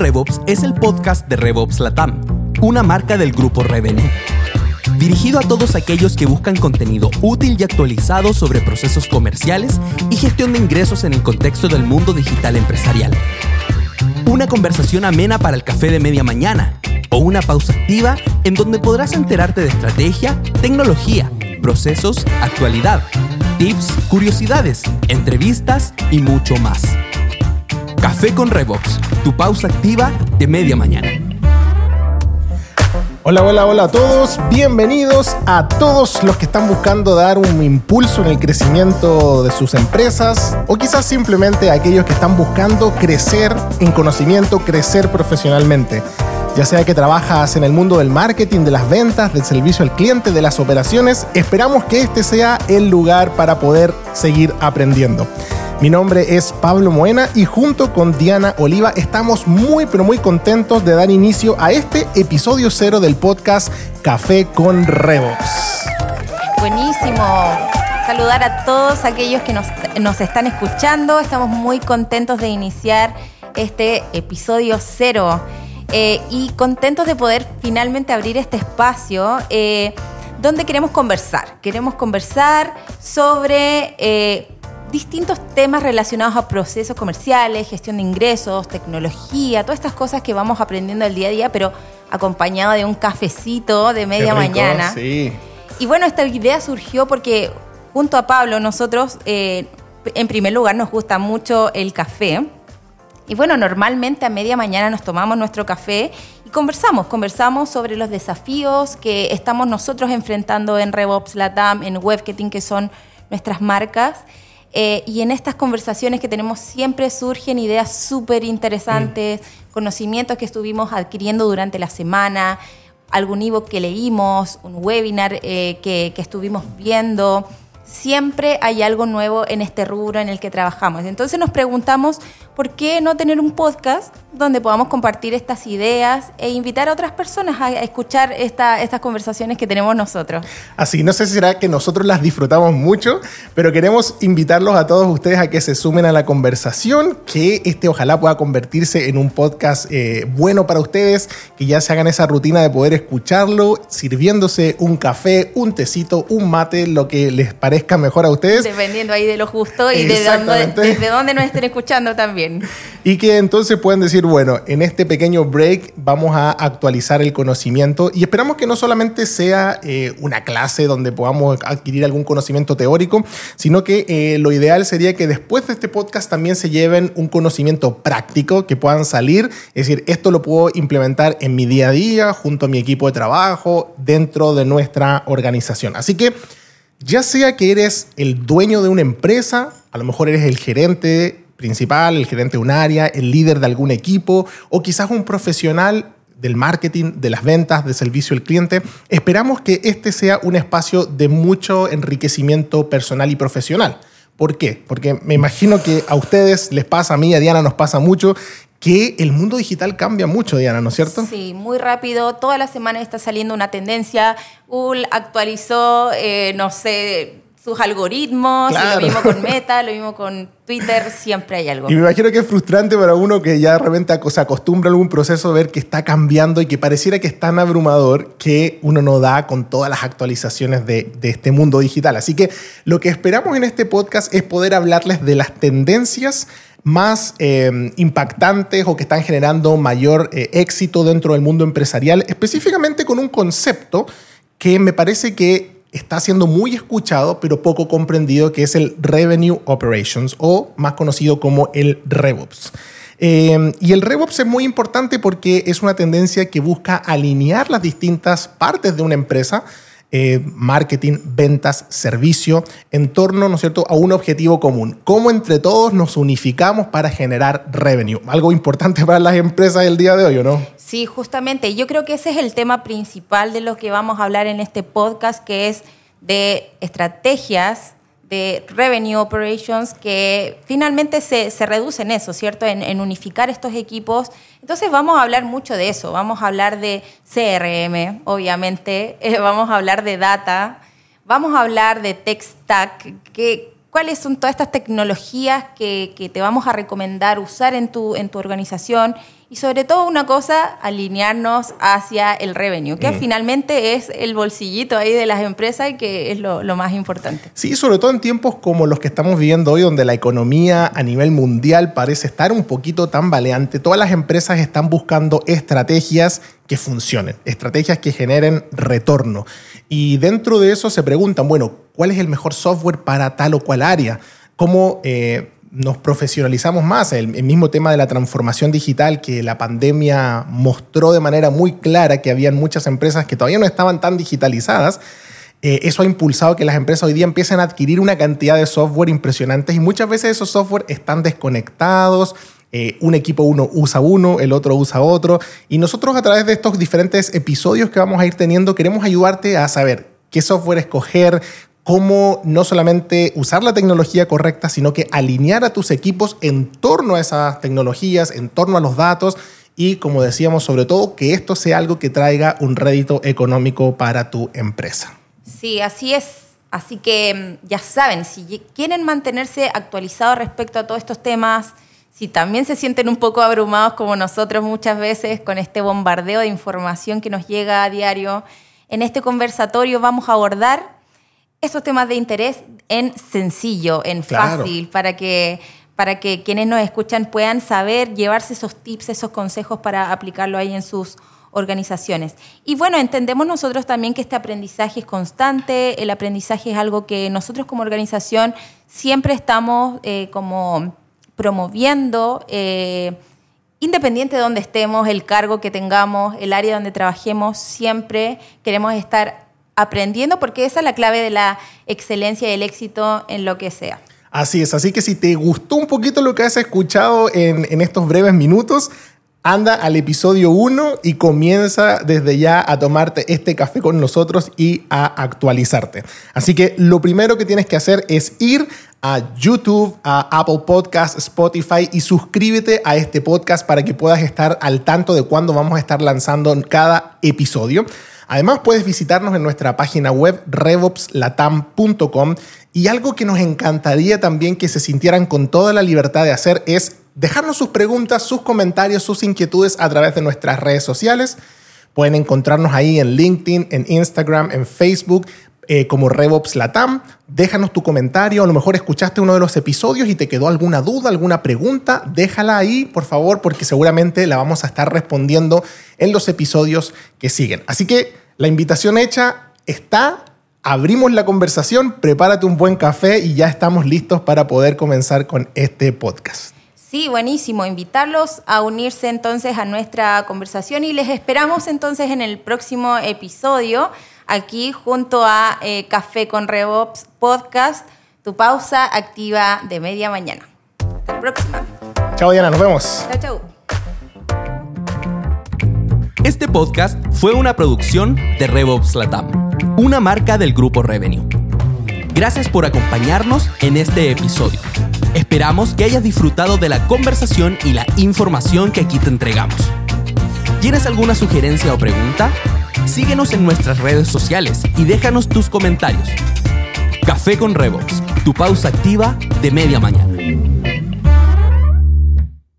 RevOps es el podcast de RevOps Latam, una marca del grupo Revenue. Dirigido a todos aquellos que buscan contenido útil y actualizado sobre procesos comerciales y gestión de ingresos en el contexto del mundo digital empresarial. Una conversación amena para el café de media mañana o una pausa activa en donde podrás enterarte de estrategia, tecnología, procesos, actualidad, tips, curiosidades, entrevistas y mucho más. Café con Revox, tu pausa activa de media mañana. Hola, hola, hola a todos. Bienvenidos a todos los que están buscando dar un impulso en el crecimiento de sus empresas o quizás simplemente a aquellos que están buscando crecer en conocimiento, crecer profesionalmente. Ya sea que trabajas en el mundo del marketing, de las ventas, del servicio al cliente, de las operaciones, esperamos que este sea el lugar para poder seguir aprendiendo. Mi nombre es Pablo Moena y junto con Diana Oliva estamos muy pero muy contentos de dar inicio a este episodio cero del podcast Café con Revox. Buenísimo. Saludar a todos aquellos que nos, nos están escuchando. Estamos muy contentos de iniciar este episodio cero eh, y contentos de poder finalmente abrir este espacio. Eh, donde queremos conversar. Queremos conversar sobre eh, distintos temas relacionados a procesos comerciales, gestión de ingresos, tecnología, todas estas cosas que vamos aprendiendo el día a día, pero acompañado de un cafecito de media mañana. Sí. Y bueno, esta idea surgió porque junto a Pablo nosotros, eh, en primer lugar, nos gusta mucho el café. Y bueno, normalmente a media mañana nos tomamos nuestro café y conversamos, conversamos sobre los desafíos que estamos nosotros enfrentando en RevOps Latam, en Webketing, que son nuestras marcas. Eh, y en estas conversaciones que tenemos siempre surgen ideas súper interesantes, conocimientos que estuvimos adquiriendo durante la semana, algún ebook que leímos, un webinar eh, que, que estuvimos viendo siempre hay algo nuevo en este rubro en el que trabajamos. Entonces nos preguntamos por qué no tener un podcast donde podamos compartir estas ideas e invitar a otras personas a escuchar esta, estas conversaciones que tenemos nosotros. Así, no sé si será que nosotros las disfrutamos mucho, pero queremos invitarlos a todos ustedes a que se sumen a la conversación, que este ojalá pueda convertirse en un podcast eh, bueno para ustedes, que ya se hagan esa rutina de poder escucharlo sirviéndose un café, un tecito, un mate, lo que les parezca mejor a ustedes. Dependiendo ahí de lo justo y de dónde, desde dónde nos estén escuchando también. Y que entonces pueden decir, bueno, en este pequeño break vamos a actualizar el conocimiento y esperamos que no solamente sea eh, una clase donde podamos adquirir algún conocimiento teórico, sino que eh, lo ideal sería que después de este podcast también se lleven un conocimiento práctico que puedan salir, es decir, esto lo puedo implementar en mi día a día, junto a mi equipo de trabajo, dentro de nuestra organización. Así que ya sea que eres el dueño de una empresa, a lo mejor eres el gerente principal, el gerente de un área, el líder de algún equipo o quizás un profesional del marketing, de las ventas, de servicio al cliente. Esperamos que este sea un espacio de mucho enriquecimiento personal y profesional. ¿Por qué? Porque me imagino que a ustedes les pasa, a mí, a Diana nos pasa mucho, que el mundo digital cambia mucho, Diana, ¿no es cierto? Sí, muy rápido. Toda la semana está saliendo una tendencia. Google actualizó, eh, no sé, sus algoritmos, Claro. lo mismo con Meta, lo mismo con Twitter, siempre hay algo. Y me imagino que es frustrante para uno que ya de repente se acostumbra a algún proceso ver que está cambiando y que pareciera que es tan abrumador que uno no da con todas las actualizaciones de, de este mundo digital. Así que lo que esperamos en este podcast es poder hablarles de las tendencias más eh, impactantes o que están generando mayor eh, éxito dentro del mundo empresarial, específicamente con un concepto que me parece que está siendo muy escuchado pero poco comprendido, que es el Revenue Operations o más conocido como el RevOps. Eh, y el RevOps es muy importante porque es una tendencia que busca alinear las distintas partes de una empresa, eh, marketing, ventas, servicio, en torno, ¿no es cierto?, a un objetivo común. Cómo entre todos nos unificamos para generar revenue. Algo importante para las empresas del día de hoy, ¿o no? Sí, justamente. Yo creo que ese es el tema principal de lo que vamos a hablar en este podcast, que es de estrategias de revenue operations que finalmente se, se reduce en eso, ¿cierto? En, unificar estos equipos. Entonces vamos a hablar mucho de eso. Vamos a hablar de CRM, obviamente. Eh, vamos a hablar de data. Vamos a hablar de tech stack. Que, ¿Cuáles son todas estas tecnologías que, que te vamos a recomendar usar en tu, en tu organización? Y sobre todo una cosa, alinearnos hacia el revenue, que mm. finalmente es el bolsillito ahí de las empresas y que es lo, lo, más importante. Sí, sobre todo en tiempos como los que estamos viviendo hoy, donde la economía a nivel mundial parece estar un poquito tambaleante, todas las empresas están buscando estrategias que funcionen, estrategias que generen retorno. Y dentro de eso se preguntan, bueno, ¿cuál es el mejor software para tal o cual área? ¿Cómo... Eh, nos profesionalizamos más. El, mismo tema de la transformación digital que la pandemia mostró de manera muy clara que habían muchas empresas que todavía no estaban tan digitalizadas. Eh, eso ha impulsado que las empresas hoy día empiecen a adquirir una cantidad de software impresionantes y muchas veces esos software están desconectados. Eh, un equipo uno usa uno, el otro usa otro. Y nosotros a través de estos diferentes episodios que vamos a ir teniendo queremos ayudarte a saber qué software escoger, cómo no solamente usar la tecnología correcta, sino que alinear a tus equipos en torno a esas tecnologías, en torno a los datos y, como decíamos, sobre todo, que esto sea algo que traiga un rédito económico para tu empresa. Sí, así es. Así que mm, ya saben, si quieren mantenerse actualizados respecto a todos estos temas, si también se sienten un poco abrumados como nosotros muchas veces con este bombardeo de información que nos llega a diario, en este conversatorio vamos a abordar esos temas de interés en sencillo, en fácil, para que para que quienes nos escuchan puedan saber llevarse esos tips, esos consejos para aplicarlo ahí en sus organizaciones. Y bueno, entendemos nosotros también que este aprendizaje es constante, el aprendizaje es algo que nosotros como organización siempre estamos eh, como promoviendo, eh, independiente de donde estemos, el cargo que tengamos, el área donde trabajemos, siempre queremos estar aprendiendo porque esa es la clave de la excelencia y el éxito en lo que sea. Así es, así que si te gustó un poquito lo que has escuchado en, en estos breves minutos, anda al episodio 1 y comienza desde ya a tomarte este café con nosotros y a actualizarte. Así que lo primero que tienes que hacer es ir a YouTube, a Apple Podcast, Spotify y suscríbete a este podcast para que puedas estar al tanto de cuándo vamos a estar lanzando cada episodio. Además, puedes visitarnos en nuestra página web revopslatam.com y algo que nos encantaría también que se sintieran con toda la libertad de hacer es dejarnos sus preguntas, sus comentarios, sus inquietudes a través de nuestras redes sociales. Pueden encontrarnos ahí en LinkedIn, en Instagram, en Facebook. Eh, como Revops Latam. Déjanos tu comentario, a lo mejor escuchaste uno de los episodios y te quedó alguna duda, alguna pregunta, déjala ahí, por favor, porque seguramente la vamos a estar respondiendo en los episodios que siguen. Así que la invitación hecha está, abrimos la conversación, prepárate un buen café y ya estamos listos para poder comenzar con este podcast. Sí, buenísimo. Invitarlos a unirse entonces a nuestra conversación y les esperamos entonces en el próximo episodio aquí junto a eh, Café con Revops Podcast, tu pausa activa de media mañana. Hasta la próxima. Chao Diana, nos vemos. Chao, chao. Este podcast fue una producción de RevOps Latam, una marca del grupo Revenue. Gracias por acompañarnos en este episodio. Esperamos que hayas disfrutado de la conversación y la información que aquí te entregamos. ¿Tienes alguna sugerencia o pregunta? Síguenos en nuestras redes sociales y déjanos tus comentarios. Café con RevOps, tu pausa activa de media mañana.